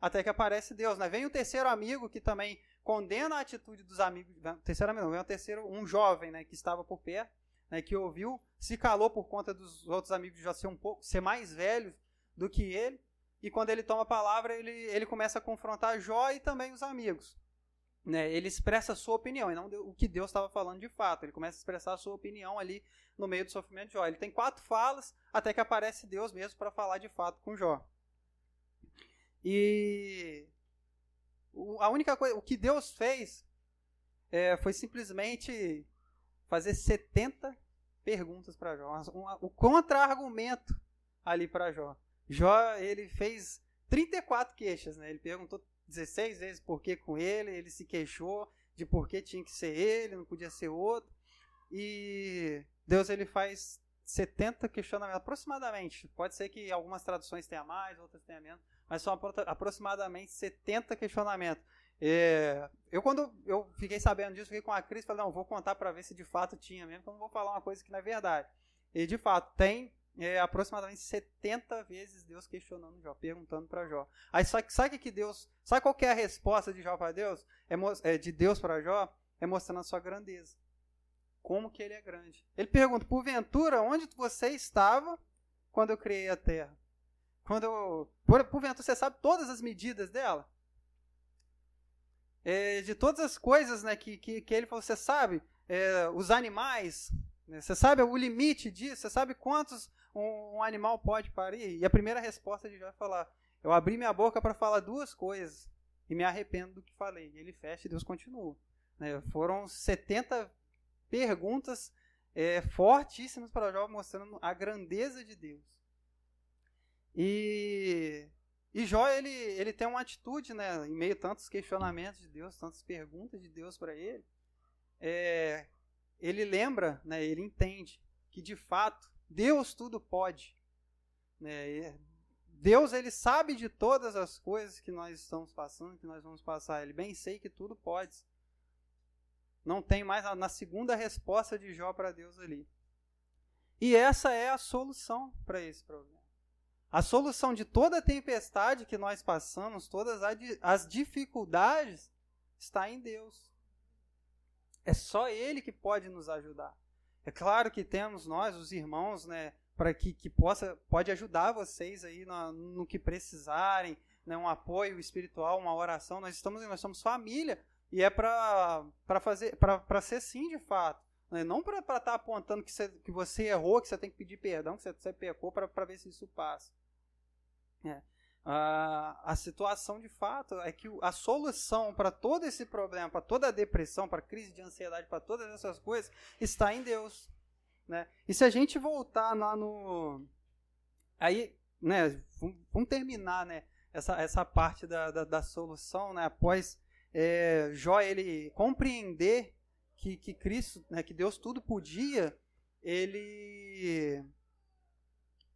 Até que aparece Deus. Né? Vem o terceiro amigo que também condena a atitude dos amigos. Terceiro amigo, não, vem o terceiro, um jovem né, que estava por perto, né, que ouviu, se calou por conta dos outros amigos de Jó ser um pouco, ser mais velhos do que ele. E quando ele toma a palavra, ele, ele começa a confrontar Jó e também os amigos né, ele expressa a sua opinião e não o que Deus estava falando de fato. Ele começa a expressar a sua opinião ali no meio do sofrimento de Jó. Ele tem quatro falas até que aparece Deus mesmo para falar de fato com Jó. E a única coisa, o que Deus fez é, foi simplesmente fazer 70 perguntas para Jó, um, o contra-argumento ali para Jó. Jó ele fez 34 queixas, né? Ele perguntou 16 vezes por que com ele, ele se queixou de por que tinha que ser ele, não podia ser outro. E Deus ele faz 70 questionamentos aproximadamente. Pode ser que algumas traduções tenham mais, outras tenham menos, mas são aproximadamente 70 questionamentos. É, eu quando eu fiquei sabendo disso, fiquei com a Cris, falei, não, vou contar para ver se de fato tinha mesmo, porque eu não vou falar uma coisa que não é verdade. E de fato, tem é, aproximadamente 70 vezes Deus questionando Jó, perguntando para Jó. Aí sabe, sabe que Deus, sabe qual é a resposta de Jó para Deus? É, é, de Deus para Jó? É mostrando a sua grandeza. Como que ele é grande. Ele pergunta, porventura, onde você estava quando eu criei a terra? Quando eu, por, porventura, você sabe todas as medidas dela? É, de todas as coisas né, que, que, que ele falou, você sabe? É, os animais, né, você sabe o limite disso? Você sabe quantos um, um animal pode parir? E a primeira resposta de Jó é falar: Eu abri minha boca para falar duas coisas e me arrependo do que falei. E ele fecha e Deus continua. Né? Foram 70 perguntas é, fortíssimas para Jó, mostrando a grandeza de Deus. E, e Jó, ele, ele tem uma atitude, né, em meio a tantos questionamentos de Deus, tantas perguntas de Deus para ele, é, ele lembra, né, ele entende que de fato Deus tudo pode. Né? Deus ele sabe de todas as coisas que nós estamos passando, que nós vamos passar. Ele bem sei que tudo pode. Não tem mais na segunda resposta de Jó para Deus ali. E essa é a solução para esse problema. A solução de toda a tempestade que nós passamos, todas as dificuldades, está em Deus. É só Ele que pode nos ajudar. É claro que temos nós, os irmãos, né, para que, que possa pode ajudar vocês aí no, no que precisarem, né, um apoio espiritual, uma oração. Nós estamos nós somos família e é para fazer para ser sim de fato. Né? Não para estar tá apontando que você, que você errou, que você tem que pedir perdão, que você, pecou para ver se isso passa. É. A, a situação de fato é que a solução para todo esse problema, para toda a depressão, para a crise de ansiedade, para todas essas coisas, está em Deus. Né? E se a gente voltar lá no. Aí, né, vamos terminar né, essa, essa parte da, da, da solução, né, após é, Jó ele compreender que, que Cristo, né, que Deus tudo podia, ele.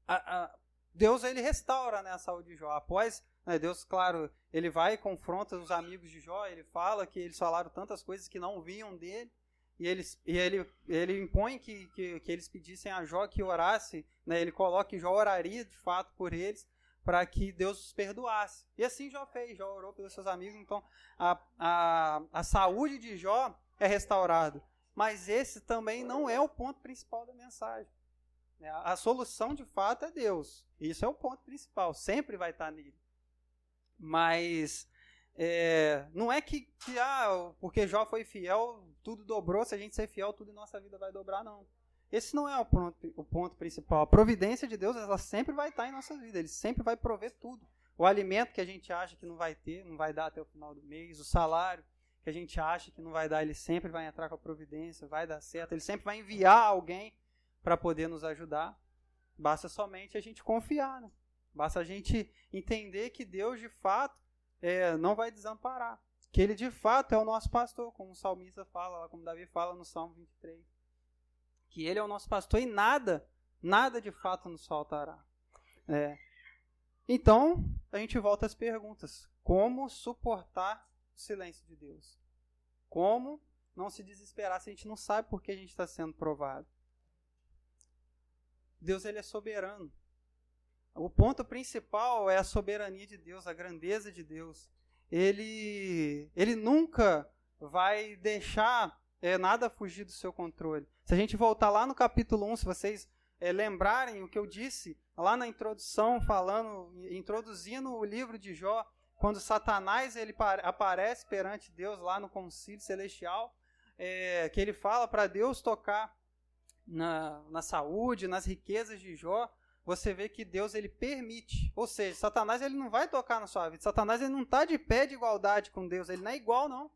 A, a, Deus ele restaura né, a saúde de Jó. Após, né, Deus, claro, ele vai e confronta os amigos de Jó, ele fala que eles falaram tantas coisas que não vinham dele, e, eles, e ele, ele impõe que, que, que eles pedissem a Jó que orasse, né, ele coloca que Jó oraria de fato por eles, para que Deus os perdoasse. E assim Jó fez, Jó orou pelos seus amigos, então a, a, a saúde de Jó é restaurada. Mas esse também não é o ponto principal da mensagem. Né? A solução de fato é Deus. Isso é o ponto principal, sempre vai estar nele. Mas é, não é que, que ah, porque Jó foi fiel, tudo dobrou, se a gente ser fiel, tudo em nossa vida vai dobrar, não. Esse não é o ponto, o ponto principal. A providência de Deus, ela sempre vai estar em nossa vida, ele sempre vai prover tudo. O alimento que a gente acha que não vai ter, não vai dar até o final do mês, o salário que a gente acha que não vai dar, ele sempre vai entrar com a providência, vai dar certo, ele sempre vai enviar alguém para poder nos ajudar. Basta somente a gente confiar, né? Basta a gente entender que Deus de fato é, não vai desamparar. Que Ele de fato é o nosso pastor, como o salmista fala, como Davi fala no Salmo 23. Que Ele é o nosso pastor e nada nada de fato nos faltará. É. Então, a gente volta às perguntas. Como suportar o silêncio de Deus? Como não se desesperar se a gente não sabe por que a gente está sendo provado? Deus ele é soberano. O ponto principal é a soberania de Deus, a grandeza de Deus. Ele, ele nunca vai deixar é, nada fugir do seu controle. Se a gente voltar lá no capítulo 1, se vocês é, lembrarem o que eu disse lá na introdução, falando, introduzindo o livro de Jó, quando Satanás ele aparece perante Deus lá no concílio celestial, é, que ele fala para Deus tocar na, na saúde, nas riquezas de Jó, você vê que Deus ele permite. Ou seja, Satanás ele não vai tocar na sua vida. Satanás ele não está de pé de igualdade com Deus. Ele não é igual, não.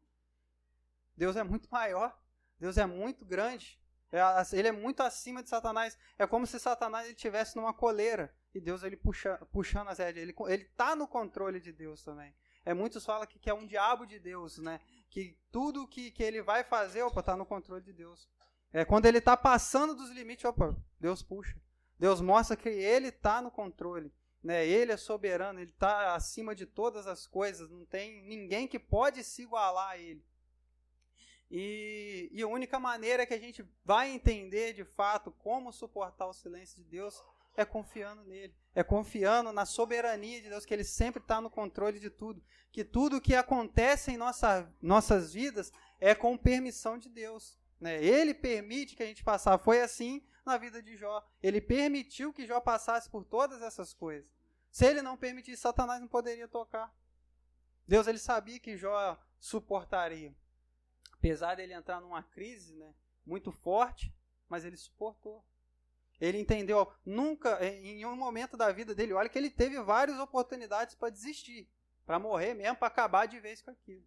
Deus é muito maior. Deus é muito grande. É, ele é muito acima de Satanás. É como se Satanás estivesse numa coleira e Deus ele puxa, puxando as rédeas. Ele está no controle de Deus também. É, muitos falam que, que é um diabo de Deus, né? Que tudo que, que ele vai fazer, opa, está no controle de Deus. É, quando ele está passando dos limites, opa, Deus puxa. Deus mostra que ele está no controle. Né? Ele é soberano, ele está acima de todas as coisas. Não tem ninguém que pode se igualar a ele. E, e a única maneira que a gente vai entender de fato como suportar o silêncio de Deus é confiando nele, é confiando na soberania de Deus, que ele sempre está no controle de tudo, que tudo que acontece em nossa, nossas vidas é com permissão de Deus. Né? Ele permite que a gente passar. Foi assim na vida de Jó. Ele permitiu que Jó passasse por todas essas coisas. Se ele não permitisse, Satanás não poderia tocar. Deus ele sabia que Jó suportaria. Apesar dele entrar numa crise né, muito forte, mas ele suportou. Ele entendeu, nunca, em um momento da vida dele, olha que ele teve várias oportunidades para desistir, para morrer mesmo, para acabar de vez com aquilo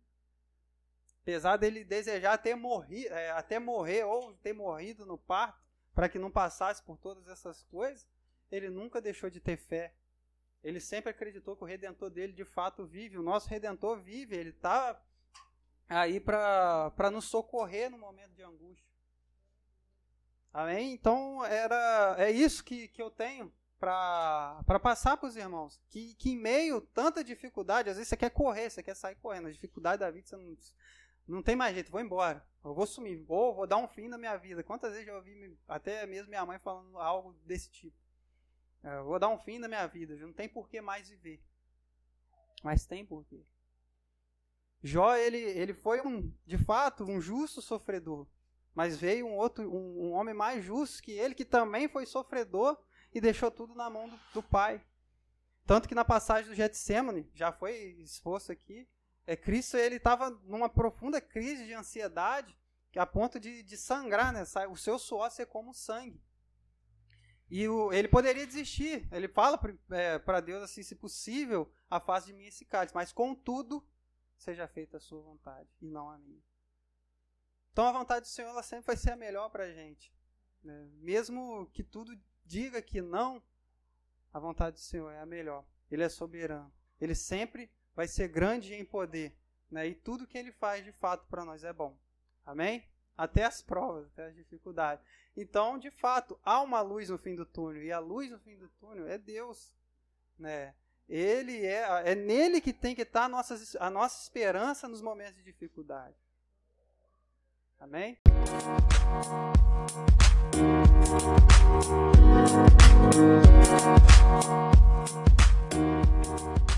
apesar dele desejar até morrer, é, até morrer ou ter morrido no parto, para que não passasse por todas essas coisas, ele nunca deixou de ter fé. Ele sempre acreditou que o Redentor dele de fato vive. O nosso Redentor vive, ele está aí para nos socorrer no momento de angústia. Amém? Então, era, é isso que, que eu tenho para passar para os irmãos. Que, que em meio tanta dificuldade, às vezes você quer correr, você quer sair correndo. A dificuldade da vida, você não, não tem mais jeito, vou embora. Eu vou sumir, vou, vou dar um fim na minha vida. Quantas vezes eu ouvi até mesmo minha mãe falando algo desse tipo? É, eu vou dar um fim na minha vida, não tem por que mais viver. Mas tem porquê. Jó, ele, ele foi um, de fato, um justo sofredor. Mas veio um outro, um, um homem mais justo que ele, que também foi sofredor e deixou tudo na mão do, do pai. Tanto que na passagem do Getsemane, já foi exposto aqui, é, Cristo ele estava numa profunda crise de ansiedade, que a ponto de, de sangrar, né? O seu suor ser como sangue. E o, ele poderia desistir. Ele fala para é, Deus assim, se possível, afaste de mim esse cálice, mas contudo, seja feita a sua vontade e não a minha. Então a vontade do Senhor ela sempre vai ser a melhor para a gente. Né? Mesmo que tudo diga que não, a vontade do Senhor é a melhor. Ele é soberano. Ele sempre vai ser grande em poder. Né? E tudo que ele faz de fato para nós é bom. Amém? Até as provas, até as dificuldades. Então, de fato, há uma luz no fim do túnel. E a luz no fim do túnel é Deus. Né? Ele é, é nele que tem que estar a nossa, a nossa esperança nos momentos de dificuldade. Amém? Música